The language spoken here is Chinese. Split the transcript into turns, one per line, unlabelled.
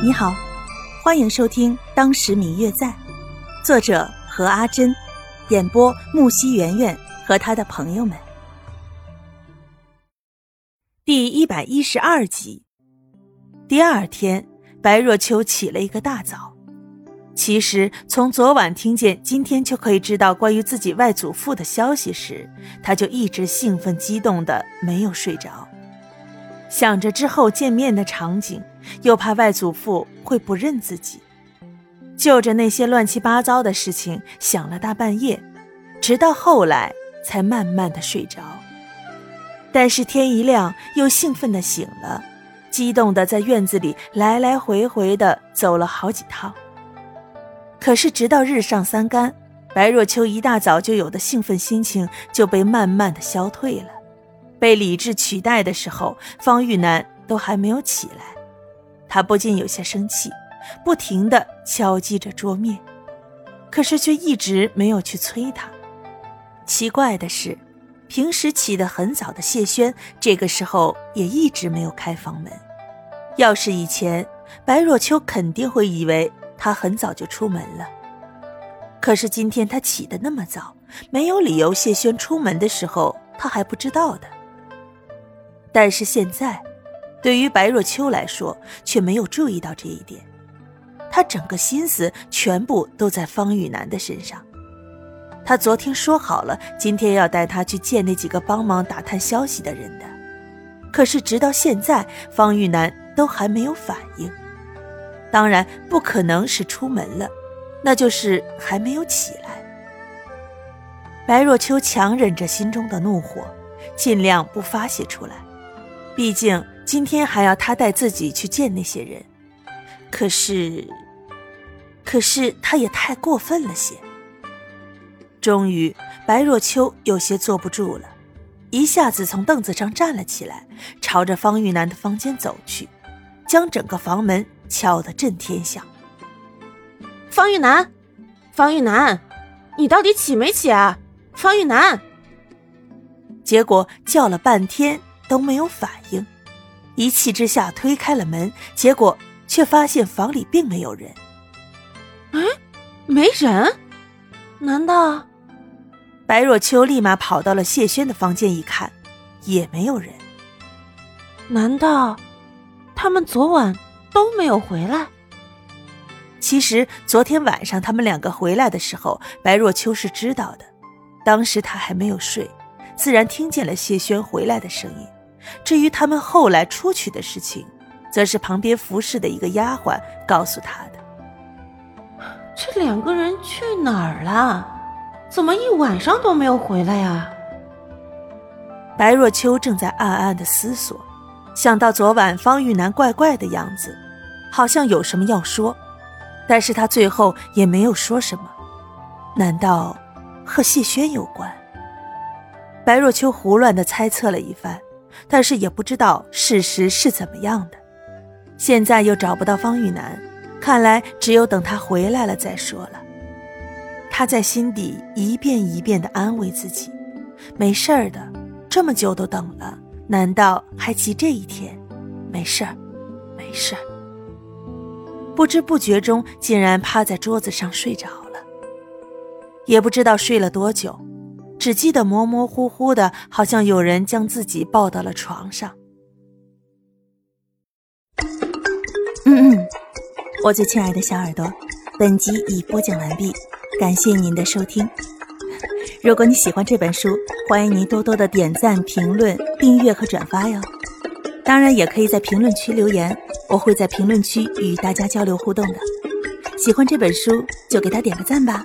你好，欢迎收听《当时明月在》，作者何阿珍，演播木西圆圆和他的朋友们。第一百一十二集。第二天，白若秋起了一个大早。其实从昨晚听见今天就可以知道关于自己外祖父的消息时，他就一直兴奋激动的没有睡着。想着之后见面的场景，又怕外祖父会不认自己，就着那些乱七八糟的事情想了大半夜，直到后来才慢慢的睡着。但是天一亮，又兴奋的醒了，激动的在院子里来来回回的走了好几趟。可是直到日上三竿，白若秋一大早就有的兴奋心情就被慢慢的消退了。被理智取代的时候，方玉楠都还没有起来，他不禁有些生气，不停地敲击着桌面，可是却一直没有去催他。奇怪的是，平时起得很早的谢轩，这个时候也一直没有开房门。要是以前，白若秋肯定会以为他很早就出门了。可是今天他起得那么早，没有理由谢轩出门的时候他还不知道的。但是现在，对于白若秋来说，却没有注意到这一点。他整个心思全部都在方玉楠的身上。他昨天说好了，今天要带他去见那几个帮忙打探消息的人的。可是直到现在，方玉楠都还没有反应。当然不可能是出门了，那就是还没有起来。白若秋强忍着心中的怒火，尽量不发泄出来。毕竟今天还要他带自己去见那些人，可是，可是他也太过分了些。终于，白若秋有些坐不住了，一下子从凳子上站了起来，朝着方玉楠的房间走去，将整个房门敲得震天响。
方玉楠，方玉楠，你到底起没起啊？方玉楠。
结果叫了半天。都没有反应，一气之下推开了门，结果却发现房里并没有人。
嗯，没人？难道？
白若秋立马跑到了谢轩的房间，一看，也没有人。
难道他们昨晚都没有回来？
其实昨天晚上他们两个回来的时候，白若秋是知道的，当时他还没有睡，自然听见了谢轩回来的声音。至于他们后来出去的事情，则是旁边服侍的一个丫鬟告诉他的。
这两个人去哪儿了？怎么一晚上都没有回来呀？
白若秋正在暗暗的思索，想到昨晚方玉楠怪怪的样子，好像有什么要说，但是他最后也没有说什么。难道和谢轩有关？白若秋胡乱的猜测了一番。但是也不知道事实是怎么样的，现在又找不到方玉楠，看来只有等他回来了再说了。他在心底一遍一遍地安慰自己：“没事儿的，这么久都等了，难道还急这一天？没事儿，没事儿。”不知不觉中，竟然趴在桌子上睡着了，也不知道睡了多久。只记得模模糊糊的，好像有人将自己抱到了床上。嗯嗯，我最亲爱的小耳朵，本集已播讲完毕，感谢您的收听。如果你喜欢这本书，欢迎您多多的点赞、评论、订阅和转发哟。当然，也可以在评论区留言，我会在评论区与大家交流互动的。喜欢这本书，就给他点个赞吧。